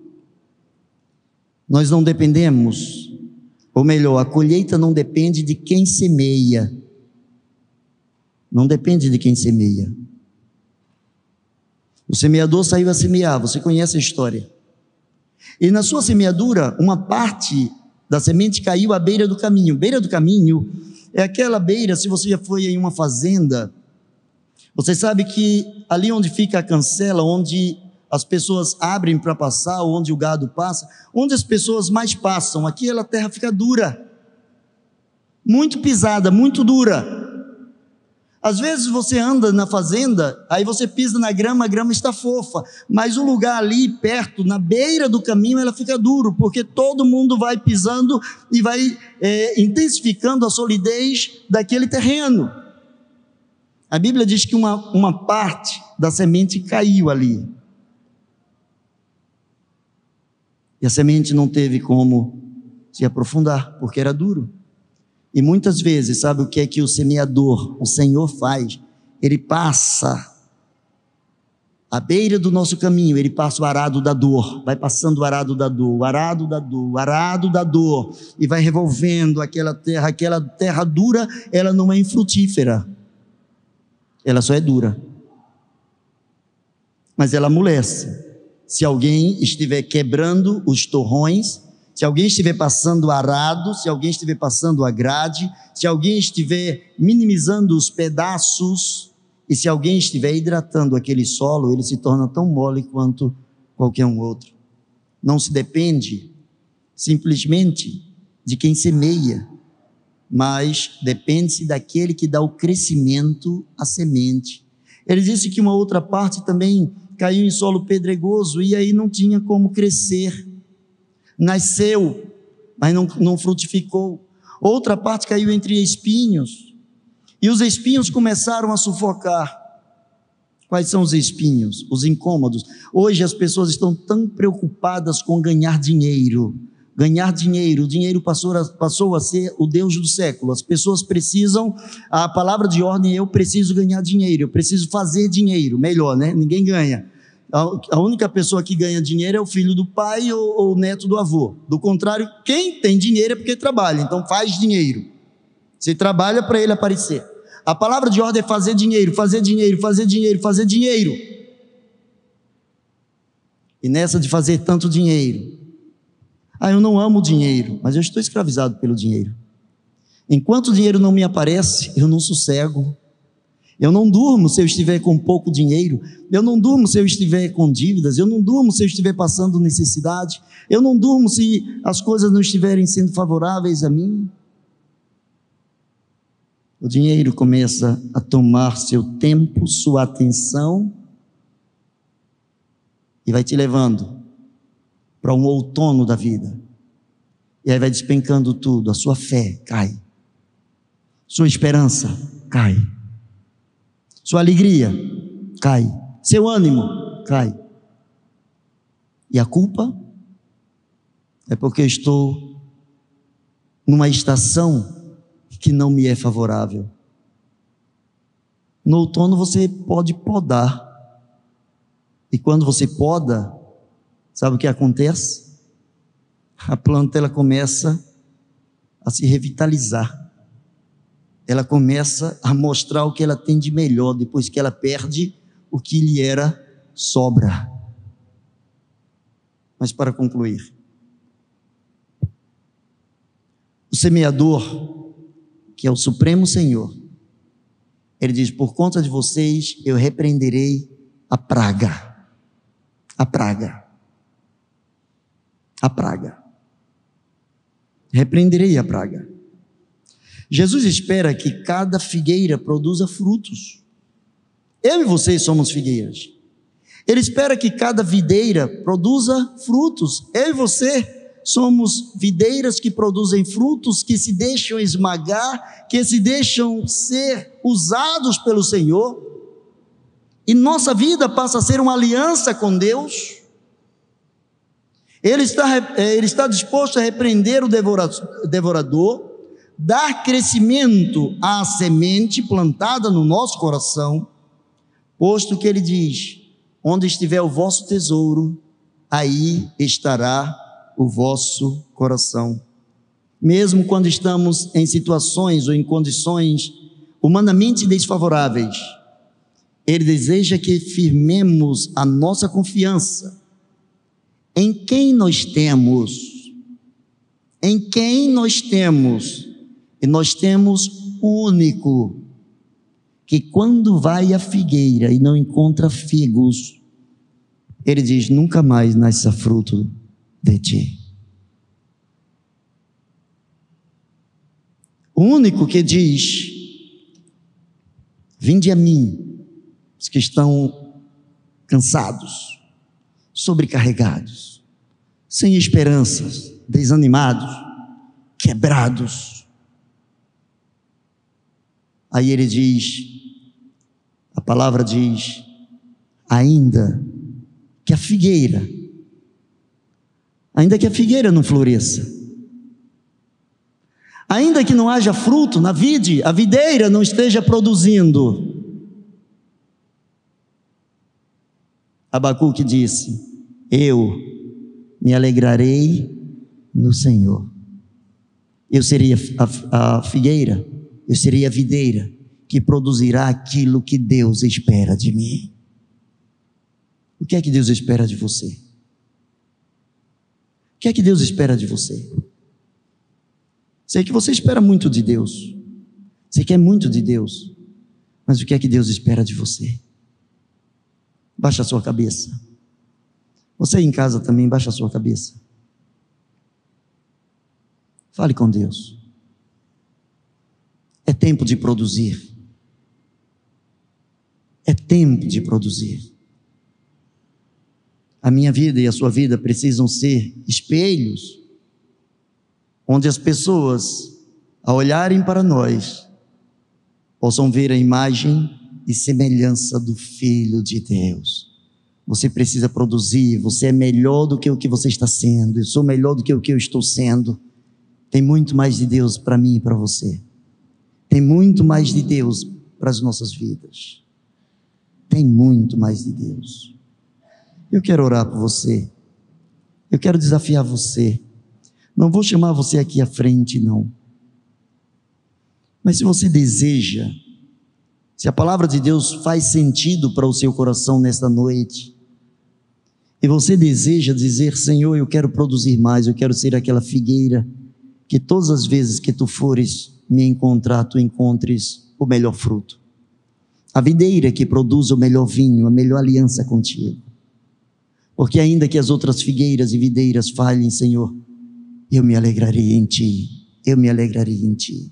Nós não dependemos, ou melhor, a colheita não depende de quem semeia, não depende de quem semeia. O semeador saiu a semear, você conhece a história. E na sua semeadura, uma parte da semente caiu à beira do caminho. Beira do caminho é aquela beira, se você já foi em uma fazenda, você sabe que ali onde fica a cancela, onde as pessoas abrem para passar, onde o gado passa, onde as pessoas mais passam, aqui a terra fica dura, muito pisada, muito dura. Às vezes você anda na fazenda, aí você pisa na grama, a grama está fofa, mas o lugar ali perto, na beira do caminho, ela fica duro, porque todo mundo vai pisando e vai é, intensificando a solidez daquele terreno. A Bíblia diz que uma, uma parte da semente caiu ali. E a semente não teve como se aprofundar, porque era duro. E muitas vezes, sabe o que é que o semeador, o Senhor faz? Ele passa à beira do nosso caminho, ele passa o arado da dor, vai passando o arado da dor, o arado da dor, o arado da dor, e vai revolvendo aquela terra, aquela terra dura, ela não é infrutífera, ela só é dura, mas ela amolece. Se alguém estiver quebrando os torrões, se alguém estiver passando arado, se alguém estiver passando a grade, se alguém estiver minimizando os pedaços, e se alguém estiver hidratando aquele solo, ele se torna tão mole quanto qualquer um outro. Não se depende simplesmente de quem semeia, mas depende-se daquele que dá o crescimento à semente. Ele disse que uma outra parte também caiu em solo pedregoso e aí não tinha como crescer nasceu, mas não, não frutificou. Outra parte caiu entre espinhos, e os espinhos começaram a sufocar. Quais são os espinhos? Os incômodos. Hoje as pessoas estão tão preocupadas com ganhar dinheiro. Ganhar dinheiro, o dinheiro passou a, passou a ser o Deus do século. As pessoas precisam, a palavra de ordem eu preciso ganhar dinheiro, eu preciso fazer dinheiro. Melhor, né? Ninguém ganha. A única pessoa que ganha dinheiro é o filho do pai ou, ou o neto do avô. Do contrário, quem tem dinheiro é porque trabalha, então faz dinheiro. Você trabalha para ele aparecer. A palavra de ordem é fazer dinheiro, fazer dinheiro, fazer dinheiro, fazer dinheiro. E nessa de fazer tanto dinheiro, ah, eu não amo o dinheiro, mas eu estou escravizado pelo dinheiro. Enquanto o dinheiro não me aparece, eu não sossego. Eu não durmo se eu estiver com pouco dinheiro. Eu não durmo se eu estiver com dívidas. Eu não durmo se eu estiver passando necessidade. Eu não durmo se as coisas não estiverem sendo favoráveis a mim. O dinheiro começa a tomar seu tempo, sua atenção e vai te levando para um outono da vida. E aí vai despencando tudo, a sua fé cai. Sua esperança cai. Sua alegria cai. Seu ânimo cai. E a culpa é porque estou numa estação que não me é favorável. No outono você pode podar. E quando você poda, sabe o que acontece? A planta ela começa a se revitalizar. Ela começa a mostrar o que ela tem de melhor depois que ela perde o que lhe era sobra. Mas para concluir, o semeador, que é o Supremo Senhor, ele diz: Por conta de vocês eu repreenderei a praga. A praga. A praga. Repreenderei a praga. Jesus espera que cada figueira produza frutos. Eu e vocês somos figueiras. Ele espera que cada videira produza frutos. Eu e você somos videiras que produzem frutos, que se deixam esmagar, que se deixam ser usados pelo Senhor, e nossa vida passa a ser uma aliança com Deus. Ele está, eh, ele está disposto a repreender o devorador, dar crescimento à semente plantada no nosso coração, posto que ele diz: onde estiver o vosso tesouro, aí estará o vosso coração. Mesmo quando estamos em situações ou em condições humanamente desfavoráveis, Ele deseja que firmemos a nossa confiança em quem nós temos. Em quem nós temos. E nós temos o único que quando vai à figueira e não encontra figos, ele diz: nunca mais nasça fruto de ti. O único que diz: Vinde a mim, os que estão cansados, sobrecarregados, sem esperanças, desanimados, quebrados. Aí ele diz, a palavra diz, ainda que a figueira ainda que a figueira não floresça, ainda que não haja fruto na vide, a videira não esteja produzindo. Abacuque disse: Eu me alegrarei no Senhor. Eu seria a, a figueira, eu seria a videira que produzirá aquilo que Deus espera de mim. O que é que Deus espera de você? que é que Deus espera de você? Sei que você espera muito de Deus. Você quer muito de Deus. Mas o que é que Deus espera de você? Baixa a sua cabeça. Você em casa também, baixa a sua cabeça. Fale com Deus. É tempo de produzir. É tempo de produzir. A minha vida e a sua vida precisam ser espelhos, onde as pessoas, ao olharem para nós, possam ver a imagem e semelhança do Filho de Deus. Você precisa produzir, você é melhor do que o que você está sendo, eu sou melhor do que o que eu estou sendo. Tem muito mais de Deus para mim e para você. Tem muito mais de Deus para as nossas vidas. Tem muito mais de Deus. Eu quero orar por você. Eu quero desafiar você. Não vou chamar você aqui à frente, não. Mas se você deseja, se a palavra de Deus faz sentido para o seu coração nesta noite, e você deseja dizer: Senhor, eu quero produzir mais, eu quero ser aquela figueira que todas as vezes que tu fores me encontrar, tu encontres o melhor fruto. A videira que produz o melhor vinho, a melhor aliança contigo. Porque ainda que as outras figueiras e videiras falhem, Senhor, eu me alegrarei em Ti, eu me alegrarei em Ti.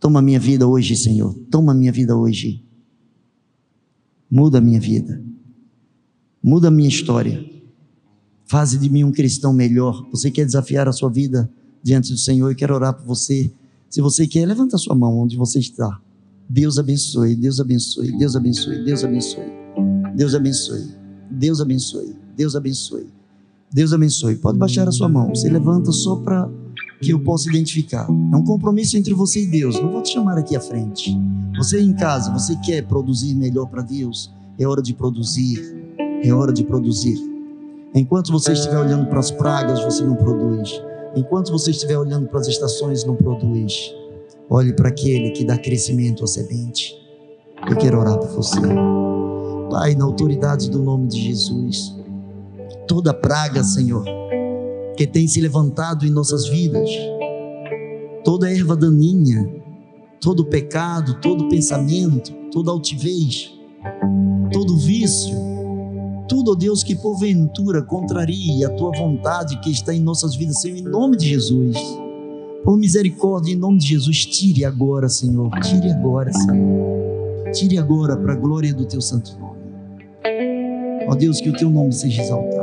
Toma minha vida hoje, Senhor, toma minha vida hoje. Muda a minha vida, muda a minha história. Faze de mim um cristão melhor. Você quer desafiar a sua vida diante do Senhor? Eu quero orar por você. Se você quer, levanta a sua mão onde você está. Deus abençoe, Deus abençoe, Deus abençoe, Deus abençoe. Deus abençoe. Deus abençoe. Deus abençoe. Deus abençoe. Pode baixar a sua mão. Você levanta só para que eu possa identificar. É um compromisso entre você e Deus. Não vou te chamar aqui à frente. Você em casa, você quer produzir melhor para Deus? É hora de produzir. É hora de produzir. Enquanto você estiver olhando para as pragas, você não produz. Enquanto você estiver olhando para as estações, não produz. Olhe para aquele que dá crescimento à semente. Eu quero orar por você. Pai, na autoridade do nome de Jesus, toda praga, Senhor, que tem se levantado em nossas vidas, toda erva daninha, todo pecado, todo pensamento, toda altivez, todo vício, tudo, ó Deus, que porventura contrarie a tua vontade que está em nossas vidas, Senhor, em nome de Jesus. Por misericórdia, em nome de Jesus, tire agora, Senhor. Tire agora, Senhor. Tire agora para a glória do teu santo nome. Ó Deus, que o teu nome seja exaltado.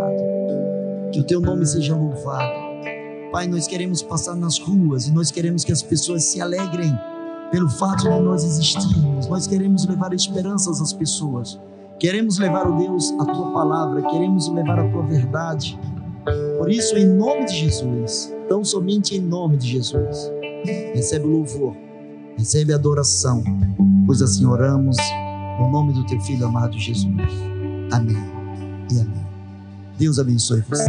Que o teu nome seja louvado. Pai, nós queremos passar nas ruas e nós queremos que as pessoas se alegrem pelo fato de nós existirmos. Nós queremos levar esperanças às pessoas. Queremos levar, ó Deus, a tua palavra, queremos levar a tua verdade. Por isso, em nome de Jesus, tão somente em nome de Jesus, recebe o louvor, recebe a adoração, pois assim oramos, no nome do teu filho amado Jesus. Amém e amém. Deus abençoe você.